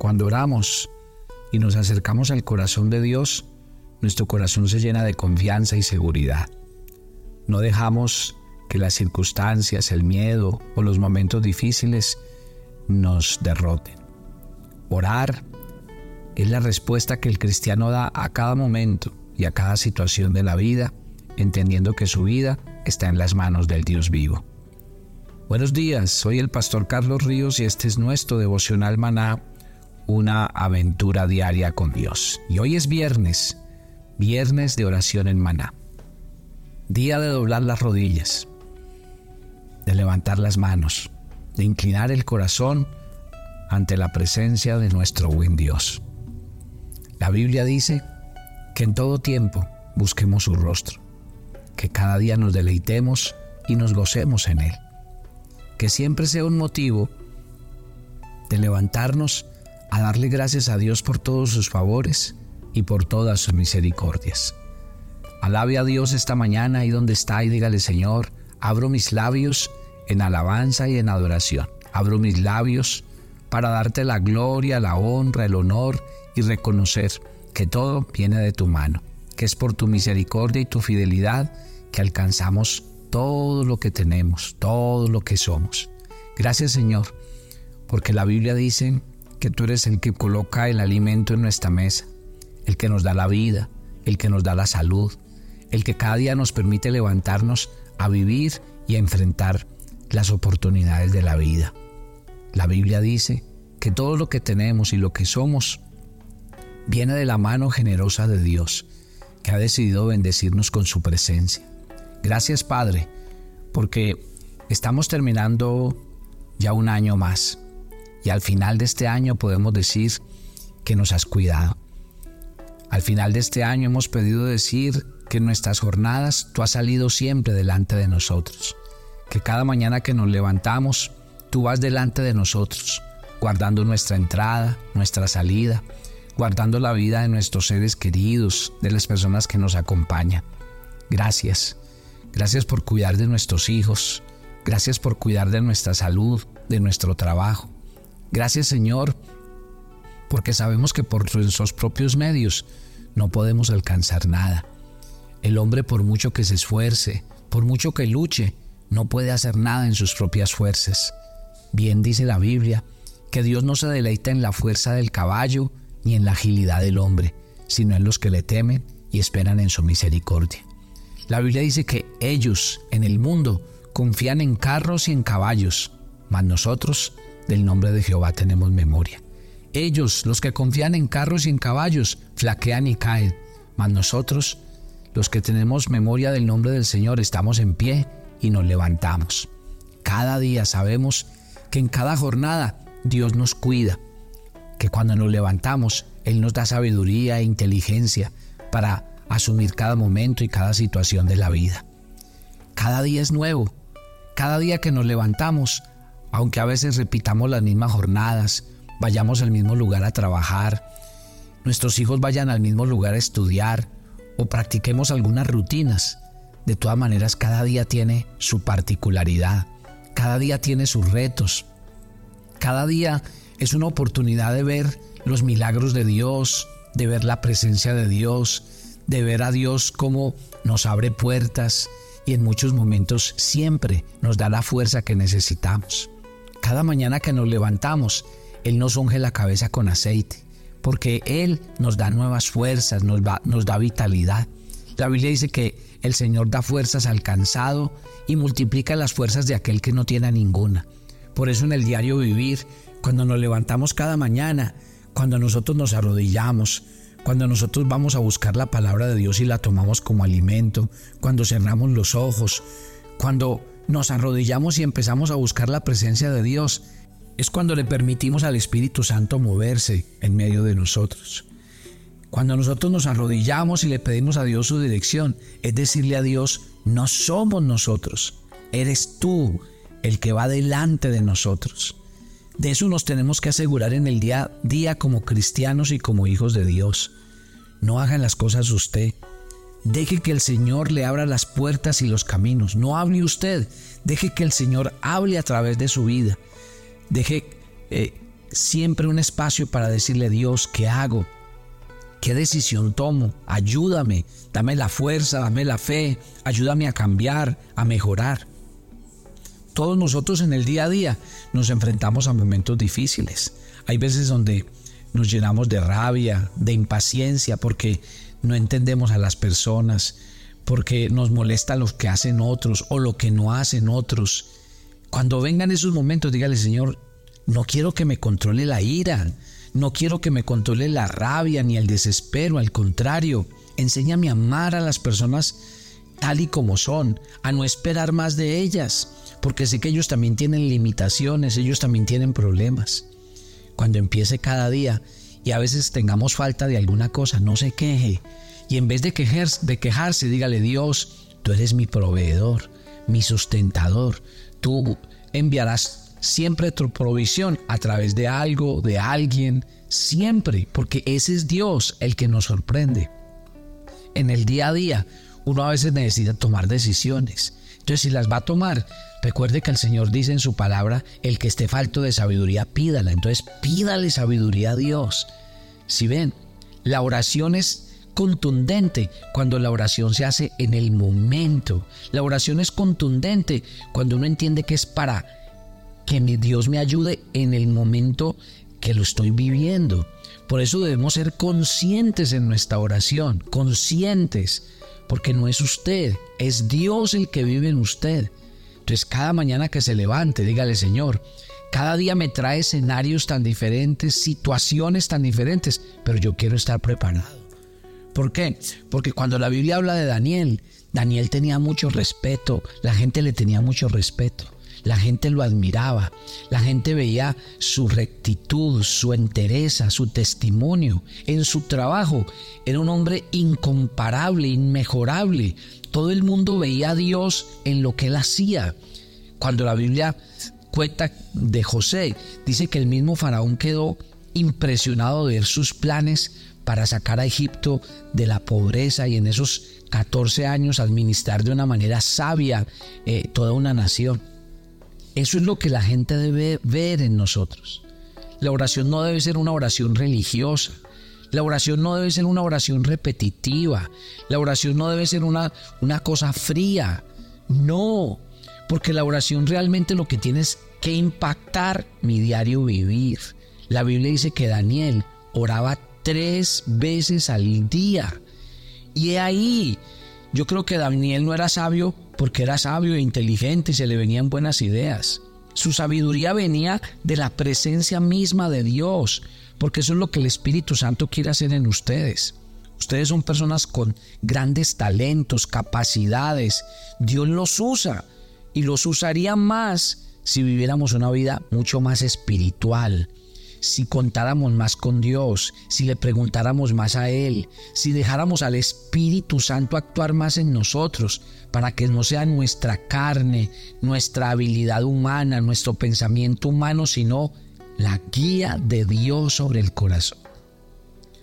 Cuando oramos y nos acercamos al corazón de Dios, nuestro corazón se llena de confianza y seguridad. No dejamos que las circunstancias, el miedo o los momentos difíciles nos derroten. Orar es la respuesta que el cristiano da a cada momento y a cada situación de la vida, entendiendo que su vida está en las manos del Dios vivo. Buenos días, soy el pastor Carlos Ríos y este es nuestro devocional maná, una aventura diaria con Dios. Y hoy es viernes, viernes de oración en maná. Día de doblar las rodillas, de levantar las manos, de inclinar el corazón ante la presencia de nuestro buen Dios. La Biblia dice que en todo tiempo busquemos su rostro, que cada día nos deleitemos y nos gocemos en Él que siempre sea un motivo de levantarnos a darle gracias a Dios por todos sus favores y por todas sus misericordias. Alabe a Dios esta mañana ahí donde está y dígale Señor, abro mis labios en alabanza y en adoración. Abro mis labios para darte la gloria, la honra, el honor y reconocer que todo viene de tu mano, que es por tu misericordia y tu fidelidad que alcanzamos todo lo que tenemos, todo lo que somos. Gracias Señor, porque la Biblia dice que tú eres el que coloca el alimento en nuestra mesa, el que nos da la vida, el que nos da la salud, el que cada día nos permite levantarnos a vivir y a enfrentar las oportunidades de la vida. La Biblia dice que todo lo que tenemos y lo que somos viene de la mano generosa de Dios, que ha decidido bendecirnos con su presencia. Gracias Padre, porque estamos terminando ya un año más y al final de este año podemos decir que nos has cuidado. Al final de este año hemos pedido decir que en nuestras jornadas tú has salido siempre delante de nosotros, que cada mañana que nos levantamos tú vas delante de nosotros, guardando nuestra entrada, nuestra salida, guardando la vida de nuestros seres queridos, de las personas que nos acompañan. Gracias. Gracias por cuidar de nuestros hijos. Gracias por cuidar de nuestra salud, de nuestro trabajo. Gracias Señor, porque sabemos que por nuestros propios medios no podemos alcanzar nada. El hombre por mucho que se esfuerce, por mucho que luche, no puede hacer nada en sus propias fuerzas. Bien dice la Biblia que Dios no se deleita en la fuerza del caballo ni en la agilidad del hombre, sino en los que le temen y esperan en su misericordia. La Biblia dice que ellos en el mundo confían en carros y en caballos, mas nosotros del nombre de Jehová tenemos memoria. Ellos, los que confían en carros y en caballos, flaquean y caen, mas nosotros, los que tenemos memoria del nombre del Señor, estamos en pie y nos levantamos. Cada día sabemos que en cada jornada Dios nos cuida, que cuando nos levantamos Él nos da sabiduría e inteligencia para asumir cada momento y cada situación de la vida. Cada día es nuevo. Cada día que nos levantamos, aunque a veces repitamos las mismas jornadas, vayamos al mismo lugar a trabajar, nuestros hijos vayan al mismo lugar a estudiar o practiquemos algunas rutinas, de todas maneras cada día tiene su particularidad, cada día tiene sus retos, cada día es una oportunidad de ver los milagros de Dios, de ver la presencia de Dios, de ver a Dios como nos abre puertas y en muchos momentos siempre nos da la fuerza que necesitamos. Cada mañana que nos levantamos, Él nos unge la cabeza con aceite, porque Él nos da nuevas fuerzas, nos, da vitalidad. La Biblia dice que el Señor da fuerzas al cansado y multiplica las fuerzas de aquel que no tiene ninguna. Por eso en el diario vivir, cuando nos levantamos cada mañana, cuando nosotros nos arrodillamos, cuando nosotros vamos a buscar la palabra de Dios y la tomamos como alimento, cuando cerramos los ojos, cuando nos arrodillamos y empezamos a buscar la presencia de Dios, es cuando le permitimos al Espíritu Santo moverse en medio de nosotros. Cuando nosotros nos arrodillamos y le pedimos a Dios su dirección, es decirle a Dios, no somos nosotros, eres tú el que va delante de nosotros. De eso nos tenemos que asegurar en el día a día como cristianos y como hijos de Dios. No hagan las cosas usted. Deje que el Señor le abra las puertas y los caminos. No hable usted. Deje que el Señor hable a través de su vida. Deje eh, siempre un espacio para decirle Dios, ¿qué hago? ¿Qué decisión tomo? Ayúdame, dame la fuerza, dame la fe, ayúdame a cambiar, a mejorar. Todos nosotros en el día a día nos enfrentamos a momentos difíciles. Hay veces donde nos llenamos de rabia, de impaciencia, porque no entendemos a las personas, porque nos molesta lo que hacen otros o lo que no hacen otros. Cuando vengan esos momentos, dígale, Señor, no quiero que me controle la ira, no quiero que me controle la rabia ni el desespero, al contrario, enséñame a amar a las personas tal y como son, a no esperar más de ellas, porque sé que ellos también tienen limitaciones, ellos también tienen problemas. Cuando empiece cada día y a veces tengamos falta de alguna cosa, no se queje. Y en vez de, quejarse, de quejarse, dígale Dios, tú eres mi proveedor, mi sustentador. Tú enviarás siempre tu provisión a través de algo, de alguien, siempre, porque ese es Dios el que nos sorprende. En el día a día, uno a veces necesita tomar decisiones. Entonces, si las va a tomar, recuerde que el Señor dice en su palabra, el que esté falto de sabiduría, pídala. Entonces, pídale sabiduría a Dios. Si ven, la oración es contundente cuando la oración se hace en el momento. La oración es contundente cuando uno entiende que es para que mi Dios me ayude en el momento que lo estoy viviendo. Por eso debemos ser conscientes en nuestra oración, conscientes porque no es usted, es Dios el que vive en usted. Entonces cada mañana que se levante, dígale Señor, cada día me trae escenarios tan diferentes, situaciones tan diferentes, pero yo quiero estar preparado. ¿Por qué? Porque cuando la Biblia habla de Daniel, Daniel tenía mucho respeto, la gente le tenía mucho respeto. La gente lo admiraba, la gente veía su rectitud, su entereza, su testimonio. En su trabajo era un hombre incomparable, inmejorable. Todo el mundo veía a Dios en lo que él hacía. Cuando la Biblia cuenta de José, dice que el mismo faraón quedó impresionado de ver sus planes para sacar a Egipto de la pobreza y en esos 14 años administrar de una manera sabia eh, toda una nación. Eso es lo que la gente debe ver en nosotros. La oración no debe ser una oración religiosa. La oración no debe ser una oración repetitiva. La oración no debe ser una, una cosa fría. No, porque la oración realmente lo que tiene es que impactar mi diario vivir. La Biblia dice que Daniel oraba tres veces al día. Y ahí, yo creo que Daniel no era sabio porque era sabio e inteligente y se le venían buenas ideas. Su sabiduría venía de la presencia misma de Dios, porque eso es lo que el Espíritu Santo quiere hacer en ustedes. Ustedes son personas con grandes talentos, capacidades. Dios los usa y los usaría más si viviéramos una vida mucho más espiritual, si contáramos más con Dios, si le preguntáramos más a Él, si dejáramos al Espíritu Santo actuar más en nosotros, para que no sea nuestra carne, nuestra habilidad humana, nuestro pensamiento humano, sino la guía de Dios sobre el corazón.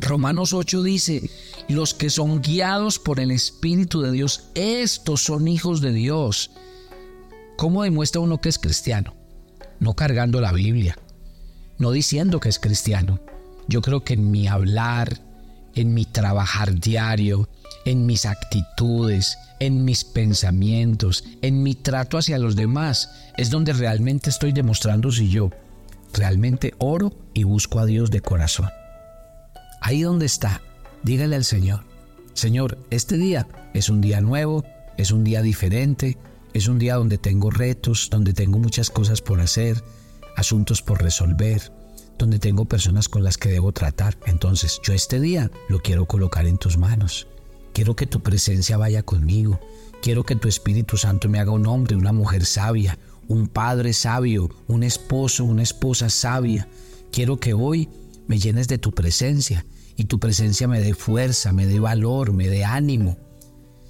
Romanos 8 dice, los que son guiados por el Espíritu de Dios, estos son hijos de Dios. ¿Cómo demuestra uno que es cristiano? No cargando la Biblia, no diciendo que es cristiano. Yo creo que en mi hablar, en mi trabajar diario, en mis actitudes, en mis pensamientos, en mi trato hacia los demás, es donde realmente estoy demostrando si yo realmente oro y busco a Dios de corazón. Ahí donde está, dígale al Señor, Señor, este día es un día nuevo, es un día diferente, es un día donde tengo retos, donde tengo muchas cosas por hacer, asuntos por resolver, donde tengo personas con las que debo tratar. Entonces yo este día lo quiero colocar en tus manos. Quiero que tu presencia vaya conmigo. Quiero que tu Espíritu Santo me haga un hombre, una mujer sabia, un padre sabio, un esposo, una esposa sabia. Quiero que hoy me llenes de tu presencia y tu presencia me dé fuerza, me dé valor, me dé ánimo.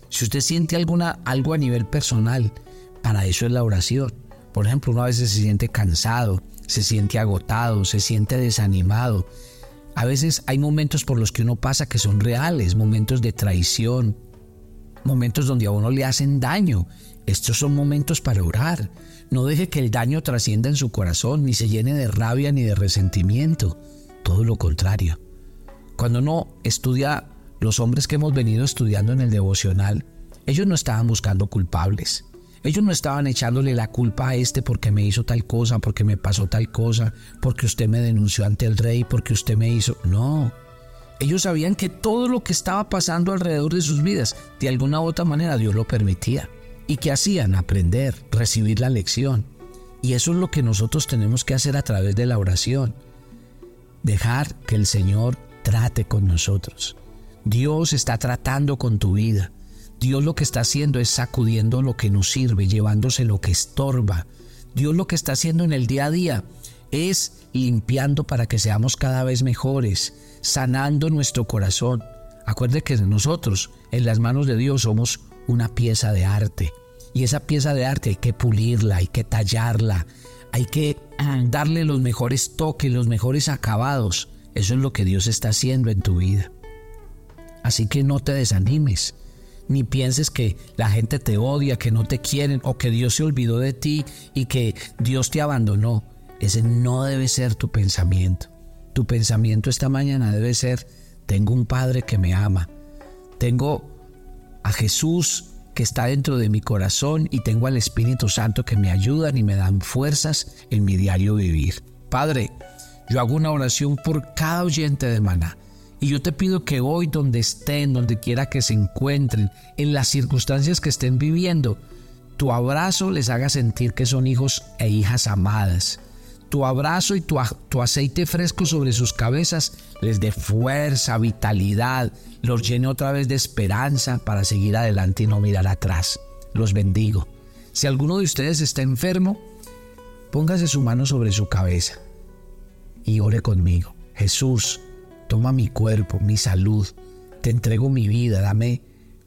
Si usted siente alguna, algo a nivel personal, para eso es la oración. Por ejemplo, uno a veces se siente cansado, se siente agotado, se siente desanimado. A veces hay momentos por los que uno pasa que son reales, momentos de traición, momentos donde a uno le hacen daño. Estos son momentos para orar. No deje que el daño trascienda en su corazón, ni se llene de rabia ni de resentimiento. Todo lo contrario. Cuando uno estudia los hombres que hemos venido estudiando en el devocional, ellos no estaban buscando culpables. Ellos no estaban echándole la culpa a este porque me hizo tal cosa, porque me pasó tal cosa, porque usted me denunció ante el rey, porque usted me hizo... No. Ellos sabían que todo lo que estaba pasando alrededor de sus vidas, de alguna u otra manera Dios lo permitía. ¿Y que hacían? Aprender, recibir la lección. Y eso es lo que nosotros tenemos que hacer a través de la oración. Dejar que el Señor trate con nosotros. Dios está tratando con tu vida. Dios lo que está haciendo es sacudiendo lo que nos sirve, llevándose lo que estorba. Dios lo que está haciendo en el día a día es limpiando para que seamos cada vez mejores, sanando nuestro corazón. Acuerde que nosotros en las manos de Dios somos una pieza de arte. Y esa pieza de arte hay que pulirla, hay que tallarla, hay que ah, darle los mejores toques, los mejores acabados. Eso es lo que Dios está haciendo en tu vida. Así que no te desanimes, ni pienses que la gente te odia, que no te quieren o que Dios se olvidó de ti y que Dios te abandonó. Ese no debe ser tu pensamiento. Tu pensamiento esta mañana debe ser, tengo un Padre que me ama, tengo a Jesús que está dentro de mi corazón y tengo al Espíritu Santo que me ayudan y me dan fuerzas en mi diario vivir. Padre, yo hago una oración por cada oyente de maná. Y yo te pido que hoy donde estén, donde quiera que se encuentren, en las circunstancias que estén viviendo, tu abrazo les haga sentir que son hijos e hijas amadas. Tu abrazo y tu, tu aceite fresco sobre sus cabezas les dé fuerza, vitalidad, los llene otra vez de esperanza para seguir adelante y no mirar atrás. Los bendigo. Si alguno de ustedes está enfermo, póngase su mano sobre su cabeza y ore conmigo. Jesús, toma mi cuerpo, mi salud, te entrego mi vida, dame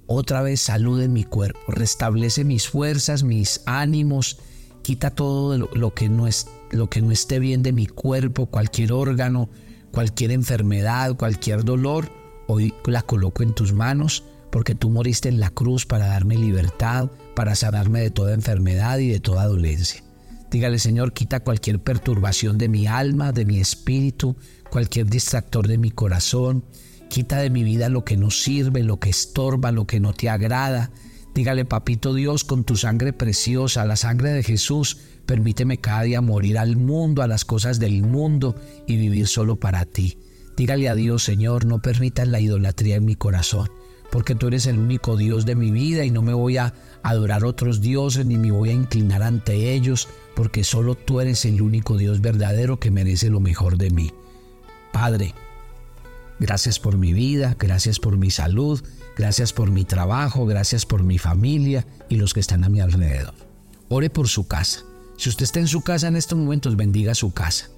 otra vez salud en mi cuerpo, restablece mis fuerzas, mis ánimos, quita todo lo, que no es, lo que no esté bien de mi cuerpo, cualquier órgano, cualquier enfermedad, cualquier dolor, hoy la coloco en tus manos porque tú moriste en la cruz para darme libertad, para sanarme de toda enfermedad y de toda dolencia. Dígale, Señor, quita cualquier perturbación de mi alma, de mi espíritu, cualquier distractor de mi corazón. Quita de mi vida lo que no sirve, lo que estorba, lo que no te agrada. Dígale, papito Dios, con tu sangre preciosa, la sangre de Jesús, permíteme cada día morir al mundo, a las cosas del mundo y vivir solo para ti. Dígale a Dios, Señor, no permitas la idolatría en mi corazón porque tú eres el único Dios de mi vida y no me voy a adorar otros dioses ni me voy a inclinar ante ellos, porque solo tú eres el único Dios verdadero que merece lo mejor de mí. Padre, gracias por mi vida, gracias por mi salud, gracias por mi trabajo, gracias por mi familia y los que están a mi alrededor. Ore por su casa. Si usted está en su casa en estos momentos, bendiga su casa.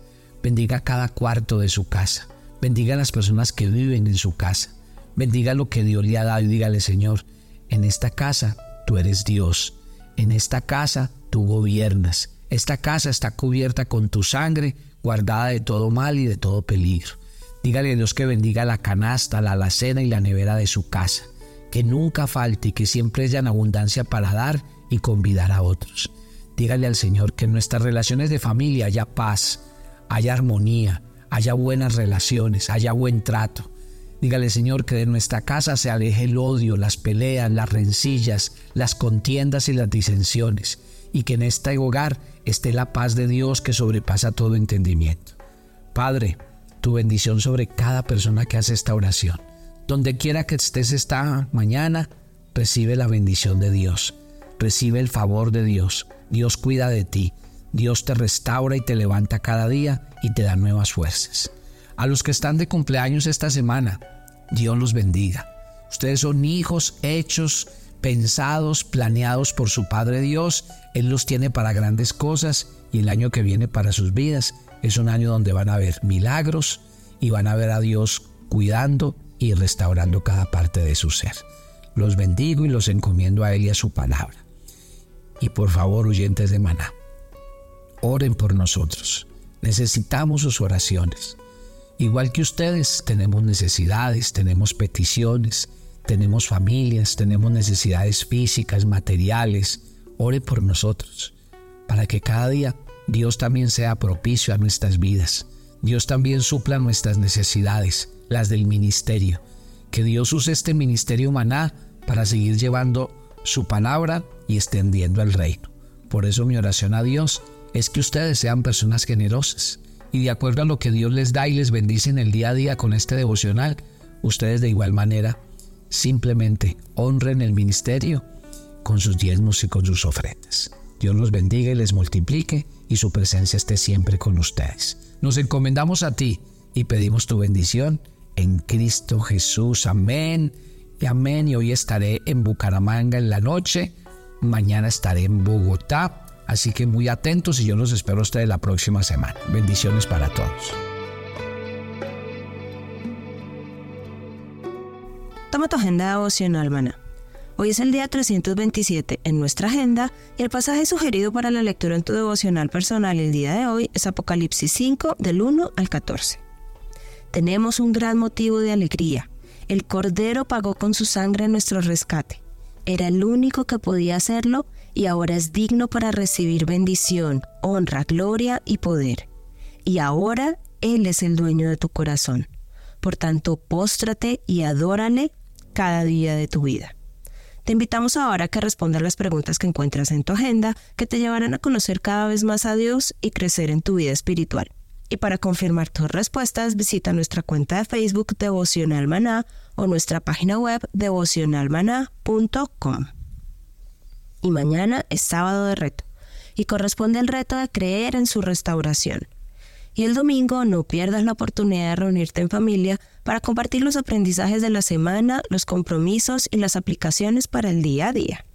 Bendiga cada cuarto de su casa. Bendiga a las personas que viven en su casa Bendiga lo que Dios le ha dado y dígale, Señor, en esta casa tú eres Dios. En esta casa tú gobiernas. Esta casa está cubierta con tu sangre, guardada de todo mal y de todo peligro. Dígale a Dios que bendiga la canasta, la alacena y la nevera de su casa. Que nunca falte y que siempre haya abundancia para dar y convidar a otros. Dígale al Señor que en nuestras relaciones de familia haya paz, haya armonía, haya buenas relaciones, haya buen trato, Dígale, Señor, que de nuestra casa se aleje el odio, las peleas, las rencillas, las contiendas y las disensiones, y que en este hogar esté la paz de Dios que sobrepasa todo entendimiento. Padre, tu bendición sobre cada persona que hace esta oración. Donde quiera que estés esta mañana, recibe la bendición de Dios, recibe el favor de Dios. Dios cuida de ti, Dios te restaura y te levanta cada día y te da nuevas fuerzas. A los que están de cumpleaños esta semana, Dios los bendiga. Ustedes son hijos hechos, pensados, planeados por su Padre Dios. Él los tiene para grandes cosas y el año que viene para sus vidas es un año donde van a ver milagros y van a ver a Dios cuidando y restaurando cada parte de su ser. Los bendigo y los encomiendo a Él y a su palabra. Y por favor, oyentes de maná, oren por nosotros. Necesitamos sus oraciones. Igual que ustedes, tenemos necesidades, tenemos peticiones, tenemos familias, tenemos necesidades físicas, materiales. Ore por nosotros, para que cada día Dios también sea propicio a nuestras vidas. Dios también supla nuestras necesidades, las del ministerio. Que Dios use este ministerio maná para seguir llevando su palabra y extendiendo el reino. Por eso mi oración a Dios es que ustedes sean personas generosas y de acuerdo a lo que Dios les da y les bendice en el día a día con este devocional, ustedes de igual manera simplemente honren el ministerio con sus diezmos y con sus ofrendas. Dios los bendiga y les multiplique y su presencia esté siempre con ustedes. Nos encomendamos a ti y pedimos tu bendición en Cristo Jesús. Amén y amén. Y hoy estaré en Bucaramanga en la noche. Mañana estaré en Bogotá Así que muy atentos y yo los espero a ustedes la próxima semana. Bendiciones para todos. Toma tu agenda devocional, maná. Hoy es el día 327 en nuestra agenda y el pasaje sugerido para la lectura en tu devocional personal el día de hoy es Apocalipsis 5 del 1 al 14. Tenemos un gran motivo de alegría. El Cordero pagó con su sangre nuestro rescate. Era el único que podía hacerlo y ahora es digno para recibir bendición, honra, gloria y poder. Y ahora Él es el dueño de tu corazón. Por tanto, póstrate y adórale cada día de tu vida. Te invitamos ahora a que respondas las preguntas que encuentras en tu agenda que te llevarán a conocer cada vez más a Dios y crecer en tu vida espiritual. Y para confirmar tus respuestas, visita nuestra cuenta de Facebook Devocional Maná o nuestra página web devocionalmaná.com y mañana es sábado de reto y corresponde el reto de creer en su restauración. Y el domingo no pierdas la oportunidad de reunirte en familia para compartir los aprendizajes de la semana, los compromisos y las aplicaciones para el día a día.